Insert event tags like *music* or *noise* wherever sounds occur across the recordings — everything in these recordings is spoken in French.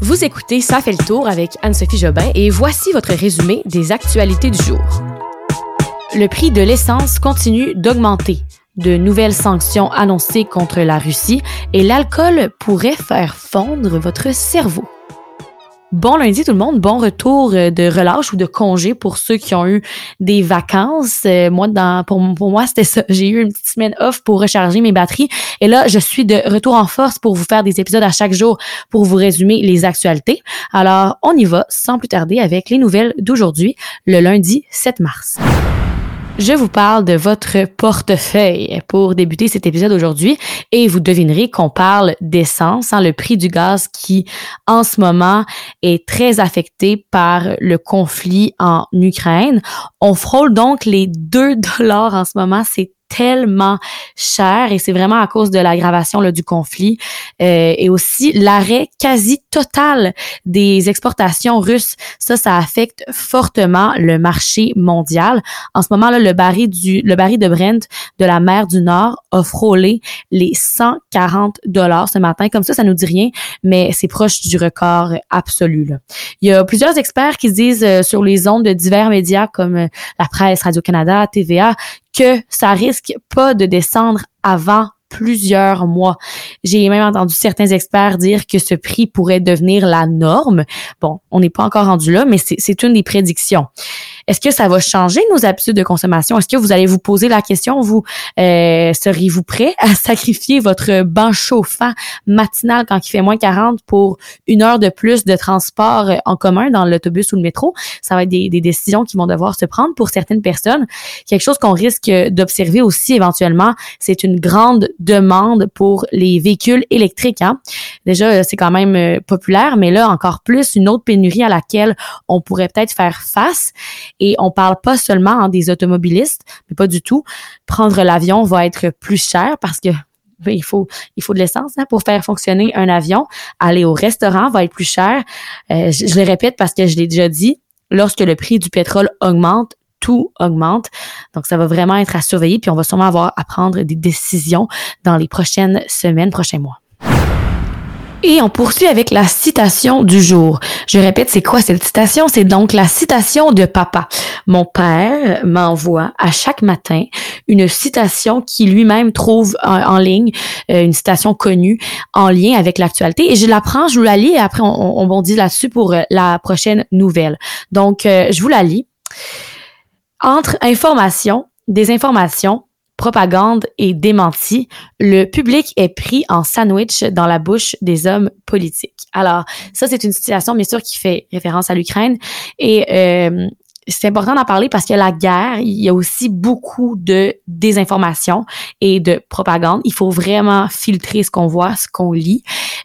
Vous écoutez Ça fait le tour avec Anne-Sophie Jobin et voici votre résumé des actualités du jour. Le prix de l'essence continue d'augmenter. De nouvelles sanctions annoncées contre la Russie et l'alcool pourrait faire fondre votre cerveau. Bon lundi tout le monde, bon retour euh, de relâche ou de congé pour ceux qui ont eu des vacances. Euh, moi, dans, pour, pour moi, c'était ça. J'ai eu une petite semaine off pour recharger mes batteries. Et là, je suis de retour en force pour vous faire des épisodes à chaque jour pour vous résumer les actualités. Alors, on y va sans plus tarder avec les nouvelles d'aujourd'hui, le lundi 7 mars je vous parle de votre portefeuille pour débuter cet épisode aujourd'hui et vous devinerez qu'on parle d'essence, hein, le prix du gaz qui en ce moment est très affecté par le conflit en Ukraine. On frôle donc les 2 *laughs* dollars en ce moment, c'est tellement cher et c'est vraiment à cause de l'aggravation du conflit euh, et aussi l'arrêt quasi total des exportations russes. Ça, ça affecte fortement le marché mondial. En ce moment là, le baril du le baril de Brent de la mer du Nord a frôlé les 140 dollars ce matin. Comme ça, ça nous dit rien, mais c'est proche du record absolu. Là. Il y a plusieurs experts qui disent euh, sur les ondes de divers médias comme euh, la presse, Radio Canada, TVA que ça risque pas de descendre avant plusieurs mois. J'ai même entendu certains experts dire que ce prix pourrait devenir la norme. Bon, on n'est pas encore rendu là, mais c'est une des prédictions. Est-ce que ça va changer nos habitudes de consommation? Est-ce que vous allez vous poser la question, vous, euh, seriez-vous prêt à *laughs* sacrifier votre banc chauffant matinal quand il fait moins 40 pour une heure de plus de transport en commun dans l'autobus ou le métro? Ça va être des, des décisions qui vont devoir se prendre pour certaines personnes. Quelque chose qu'on risque d'observer aussi éventuellement, c'est une grande demande pour les véhicules électriques. Hein? Déjà, c'est quand même euh, populaire, mais là, encore plus, une autre pénurie à laquelle on pourrait peut-être faire face. Et on parle pas seulement des automobilistes, mais pas du tout. Prendre l'avion va être plus cher parce que il faut il faut de l'essence hein, pour faire fonctionner un avion. Aller au restaurant va être plus cher. Euh, je, je le répète parce que je l'ai déjà dit. Lorsque le prix du pétrole augmente, tout augmente. Donc, ça va vraiment être à surveiller, puis on va sûrement avoir à prendre des décisions dans les prochaines semaines, prochains mois. Et on poursuit avec la citation du jour. Je répète, c'est quoi cette citation? C'est donc la citation de papa. Mon père m'envoie à chaque matin une citation qui lui-même trouve en, ligne, euh, une citation connue en lien avec l'actualité. Et je la prends, je vous la lis et après on, on bondit là-dessus pour euh, la prochaine nouvelle. Donc, euh, je vous la lis. Entre information, désinformation, propagande et démenti, le public est pris en sandwich dans la bouche des hommes politiques. Alors, ça, c'est une situation, bien sûr, qui fait référence à l'Ukraine. Et euh, c'est important d'en parler parce que la guerre, il y a aussi beaucoup de désinformation et de propagande. Il faut vraiment filtrer ce qu'on voit, ce qu'on lit.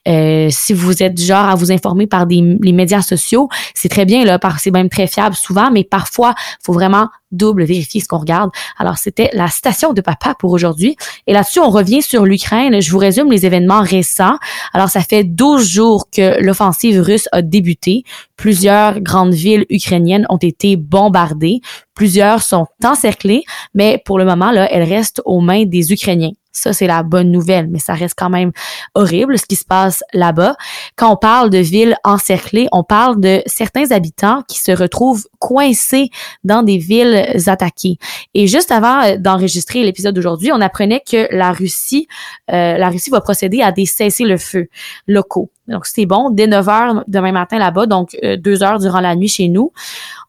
Euh, si vous êtes du genre à vous informer par des, les médias sociaux, c'est très bien là, c'est même très fiable souvent, mais parfois, faut vraiment double vérifier ce qu'on regarde. Alors, c'était la citation de papa pour aujourd'hui. Et là-dessus, on revient sur l'Ukraine. Je vous résume les événements récents. Alors, ça fait 12 jours que l'offensive russe a débuté. Plusieurs grandes villes ukrainiennes ont été bombardées. Plusieurs sont encerclées, mais pour le moment, là, elles restent aux mains des Ukrainiens. Ça, c'est la bonne nouvelle, mais ça reste quand même horrible ce qui se passe là-bas. Quand on parle de villes encerclées, on parle de certains habitants qui se retrouvent coincés dans des villes attaquées. Et juste avant euh, d'enregistrer l'épisode d'aujourd'hui, on apprenait que la Russie, euh, la Russie va procéder à des cessez-le-feu locaux. Donc, c'est bon. Dès 9 heures demain matin là-bas, donc euh, deux heures durant la nuit chez nous,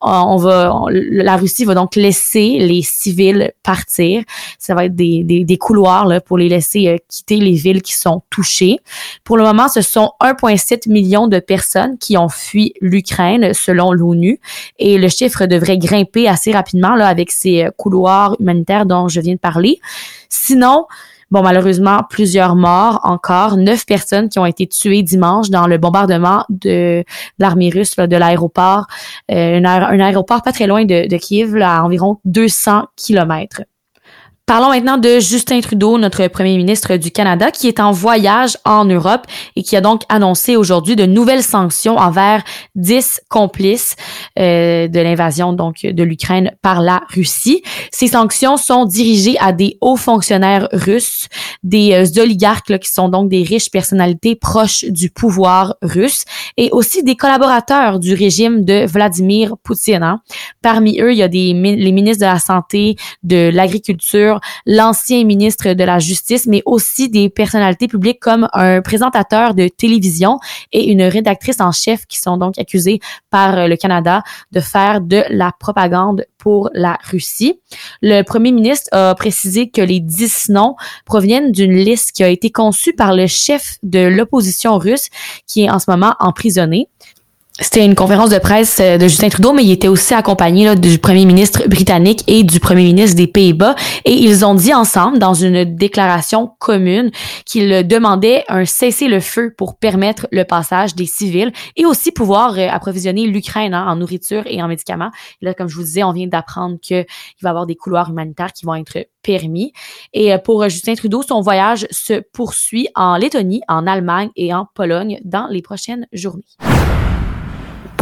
on va, la Russie va donc laisser les civils partir. Ça va être des, des, des couloirs là, pour les laisser euh, quitter les villes qui sont touchées. Pour le moment, ce sont 1,7 million de personnes qui ont fui l'Ukraine selon l'ONU et le chiffre devrait grimper assez rapidement là avec ces euh, couloirs humanitaires dont je viens de parler. Sinon, Bon, malheureusement, plusieurs morts encore, neuf personnes qui ont été tuées dimanche dans le bombardement de, l'armée russe de l'aéroport, euh, un, aéroport pas très loin de, Kiev, à environ 200 kilomètres. Parlons maintenant de Justin Trudeau, notre premier ministre du Canada, qui est en voyage en Europe et qui a donc annoncé aujourd'hui de nouvelles sanctions envers 10 complices euh, de l'invasion donc de l'Ukraine par la Russie. Ces sanctions sont dirigées à des hauts fonctionnaires russes, des euh, oligarques là, qui sont donc des riches personnalités proches du pouvoir russe et aussi des collaborateurs du régime de Vladimir Poutine. Hein. Parmi eux, il y a des les ministres de la santé, de l'agriculture l'ancien ministre de la Justice, mais aussi des personnalités publiques comme un présentateur de télévision et une rédactrice en chef qui sont donc accusés par euh, le Canada de faire de la propagande pour la Russie. Le premier ministre a précisé que les dix noms proviennent d'une liste qui a été conçue par le chef de l'opposition russe qui est en ce moment emprisonné c'était une conférence de presse euh, de Justin Trudeau, mais il était aussi accompagné là, du premier ministre britannique et du premier ministre des Pays-Bas. Et ils ont dit ensemble, dans une déclaration commune, qu'ils demandaient un cessez-le-feu pour permettre le passage des civils et aussi pouvoir euh, approvisionner l'Ukraine hein, en nourriture et en médicaments. Et là, comme je vous disais, on vient d'apprendre qu'il va y avoir des couloirs humanitaires qui vont être permis. Et euh, pour Justin Trudeau, son voyage se poursuit en Lettonie, en Allemagne et en Pologne dans les prochaines journées.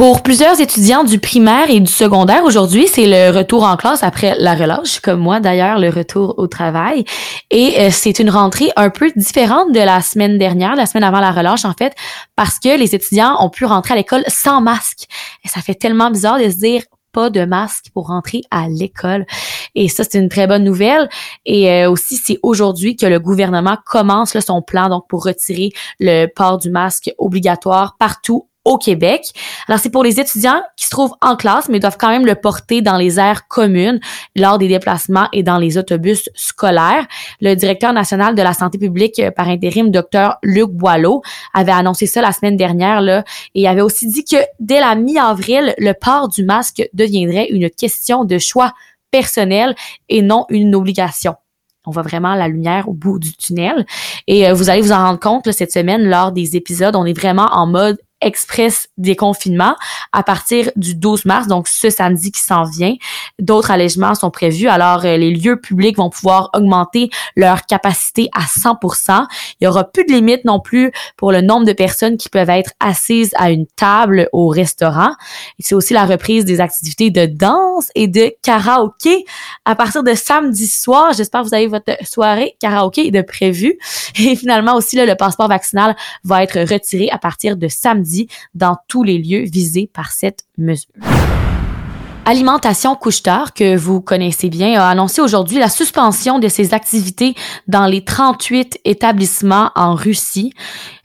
Pour plusieurs étudiants du primaire et du secondaire, aujourd'hui, c'est le retour en classe après la relâche, comme moi d'ailleurs, le retour au travail. Et euh, c'est une rentrée un peu différente de la semaine dernière, la semaine avant la relâche en fait, parce que les étudiants ont pu rentrer à l'école sans masque. Et ça fait tellement bizarre de se dire pas de masque pour rentrer à l'école. Et ça, c'est une très bonne nouvelle. Et euh, aussi, c'est aujourd'hui que le gouvernement commence son plan donc pour retirer le port du masque obligatoire partout au Québec. Alors, c'est pour les étudiants qui se trouvent en classe, mais doivent quand même le porter dans les aires communes lors des déplacements et dans les autobus scolaires. Le directeur national de la santé publique euh, par intérim, Dr Luc Boileau, avait annoncé ça la semaine dernière là, et avait aussi dit que dès la mi-avril, le port du masque deviendrait une question de choix personnel et non une obligation. On voit vraiment la lumière au bout du tunnel. Et euh, vous allez vous en rendre compte cette semaine lors des épisodes. On est vraiment en mode express déconfinement à partir du 12 mars, donc ce samedi qui s'en vient. D'autres allègements sont prévus. Alors, euh, les lieux publics vont pouvoir augmenter leur capacité à 100% Il y aura plus de limite non plus pour le nombre de personnes qui peuvent être assises à une table au restaurant. C'est aussi la reprise des activités de danse et de karaoké à partir de samedi soir. J'espère que vous avez votre soirée karaoké de prévu. Et finalement aussi, là, le passeport vaccinal va être retiré à partir de samedi dans tous les lieux visés par cette mesure. Alimentation couche que vous connaissez bien, a annoncé aujourd'hui la suspension de ses activités dans les 38 établissements en Russie.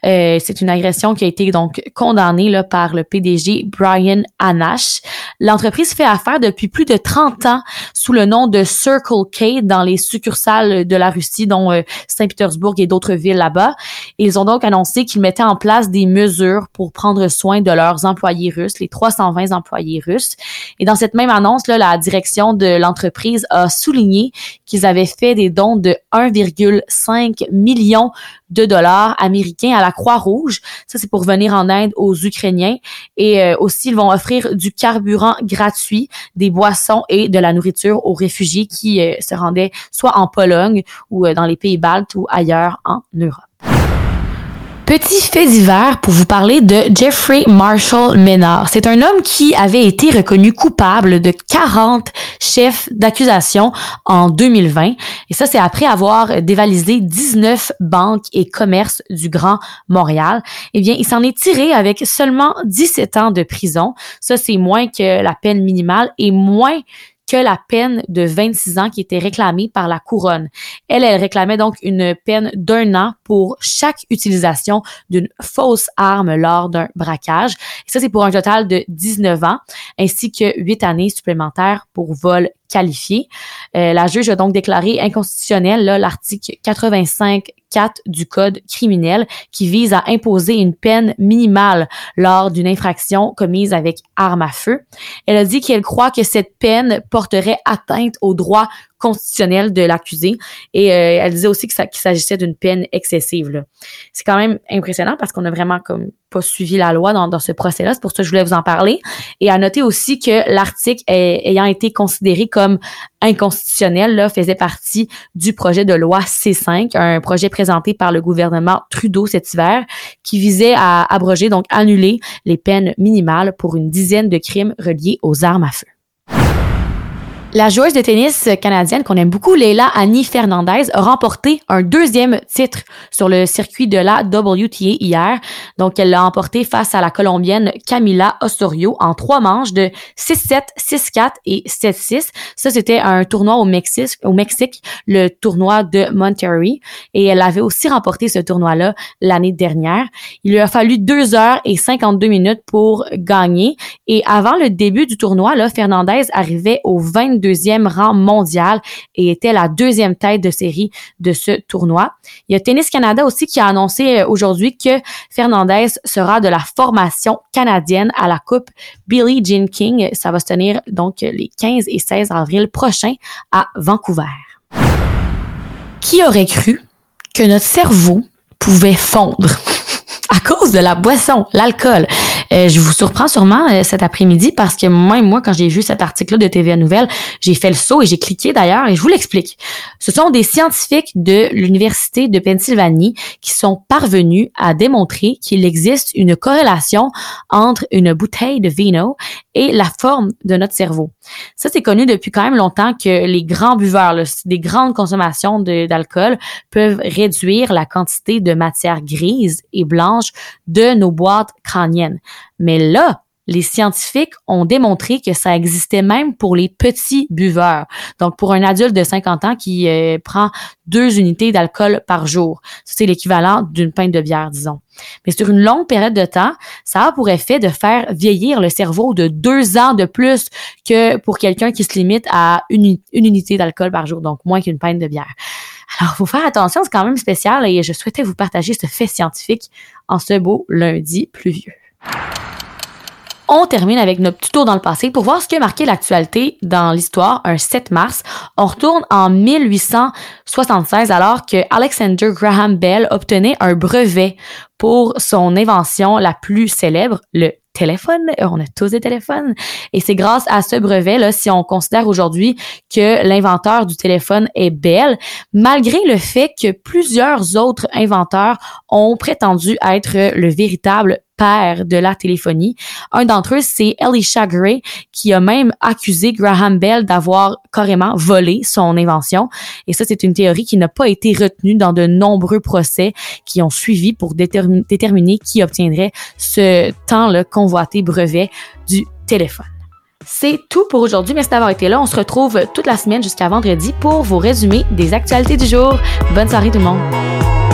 Euh, c'est une agression qui a été donc condamnée là, par le PDG Brian Anash. L'entreprise fait affaire depuis plus de 30 ans sous le nom de Circle K dans les succursales de la Russie, dont euh, Saint-Pétersbourg et d'autres villes là-bas. Ils ont donc annoncé qu'ils mettaient en place des mesures pour prendre soin de leurs employés russes, les 320 employés russes. Et dans cette même annonce, là, la direction de l'entreprise a souligné qu'ils avaient fait des dons de 1,5 million de dollars américains à la Croix-Rouge. Ça, c'est pour venir en aide aux Ukrainiens. Et euh, aussi, ils vont offrir du carburant gratuit, des boissons et de la nourriture aux réfugiés qui euh, se rendaient soit en Pologne ou euh, dans les pays baltes ou ailleurs en Europe. Petit fait divers pour vous parler de Jeffrey Marshall Menard. C'est un homme qui avait été reconnu coupable de 40 chefs d'accusation en 2020. Et ça, c'est après avoir dévalisé 19 banques et commerces du Grand Montréal. Eh bien, il s'en est tiré avec seulement 17 ans de prison. Ça, c'est moins que la peine minimale et moins que la peine de 26 ans qui était réclamée par la couronne. Elle, elle réclamait donc une peine d'un an pour chaque utilisation d'une fausse arme lors d'un braquage. Et ça, c'est pour un total de 19 ans, ainsi que 8 années supplémentaires pour vol Euh, la juge a donc déclaré inconstitutionnel l'article 85 4 du Code criminel qui vise à imposer une peine minimale lors d'une infraction commise avec arme à feu. Elle a dit qu'elle croit que cette peine porterait atteinte aux droits constitutionnelle de l'accusé. Et euh, elle disait aussi qu'il s'agissait d'une peine excessive. C'est quand même impressionnant parce qu'on a vraiment comme pas suivi la loi dans, dans ce procès-là. C'est pour ça que je voulais vous en parler. Et à noter aussi que l'article ayant été considéré comme inconstitutionnel là, faisait partie du projet de loi C5, un projet présenté par le gouvernement Trudeau cet hiver qui visait à abroger, donc annuler les peines minimales pour une dizaine de crimes reliés aux armes à feu. La joueuse de tennis canadienne qu'on aime beaucoup, Leila Annie Fernandez, a remporté un deuxième titre sur le circuit de la WTA hier. Donc, elle l'a emporté face à la Colombienne Camila Osorio en trois manches de 6-7, 6-4 et 7-6. Ça, c'était un tournoi au Mexique, le tournoi de Monterrey. Et elle avait aussi remporté ce tournoi-là l'année dernière. Il lui a fallu 2 heures et 52 minutes pour gagner. Et avant le début du tournoi, là, Fernandez arrivait au 22 deuxième rang mondial et était la deuxième tête de série de ce tournoi. Il y a Tennis Canada aussi qui a annoncé euh, aujourd'hui que Fernandez sera de la formation canadienne à la Coupe Billie Jean King. Ça va se tenir donc les 15 et 16 avril prochains à Vancouver. Qui aurait cru que notre cerveau pouvait fondre *laughs* à cause de la boisson, l'alcool? Euh, je vous surprends sûrement euh, cet après-midi parce que moi, moi, quand j'ai vu cet article-là de TVA Nouvelle, j'ai fait le saut et j'ai cliqué d'ailleurs et je vous l'explique. Ce sont des scientifiques de l'Université de Pennsylvanie qui sont parvenus à démontrer qu'il existe une corrélation entre une bouteille de vino et la forme de notre cerveau. Ça, c'est connu depuis quand même longtemps que les grands buveurs, là, des grandes consommations d'alcool peuvent réduire la quantité de matière grise et blanche de nos boîtes crâniennes. Mais là, les scientifiques ont démontré que ça existait même pour les petits buveurs. Donc, pour un adulte de 50 ans qui euh, prend deux unités d'alcool par jour. C'est l'équivalent d'une pinte de bière, disons. Mais sur une longue période de temps, ça a pour effet de faire vieillir le cerveau de deux ans de plus que pour quelqu'un qui se limite à une, unité d'alcool par jour, donc moins qu'une pinte de bière. Alors, faut faire attention, c'est quand même spécial et je souhaitais vous partager ce fait scientifique en ce beau lundi pluvieux. On termine avec notre petit tour dans le passé pour voir ce qui a marqué l'actualité dans l'histoire un 7 mars. On retourne en 1876 alors que Alexander Graham Bell obtenait un brevet pour son invention la plus célèbre, le téléphone. On a tous des téléphones. Et c'est grâce à ce brevet, là, si on considère aujourd'hui que l'inventeur du téléphone est Bell, malgré le fait que plusieurs autres inventeurs ont prétendu être le véritable père de la téléphonie. Un d'entre eux, c'est Elisha Gray, qui a même accusé Graham Bell d'avoir carrément volé son invention. Et ça, c'est une théorie qui n'a pas été retenue dans de nombreux procès qui ont suivi pour déterminer qui obtiendrait ce temps le convoité brevet du téléphone. C'est tout pour aujourd'hui. Merci d'avoir été là. On se retrouve toute la semaine jusqu'à vendredi pour vos résumés des actualités du jour. Bonne soirée tout le monde.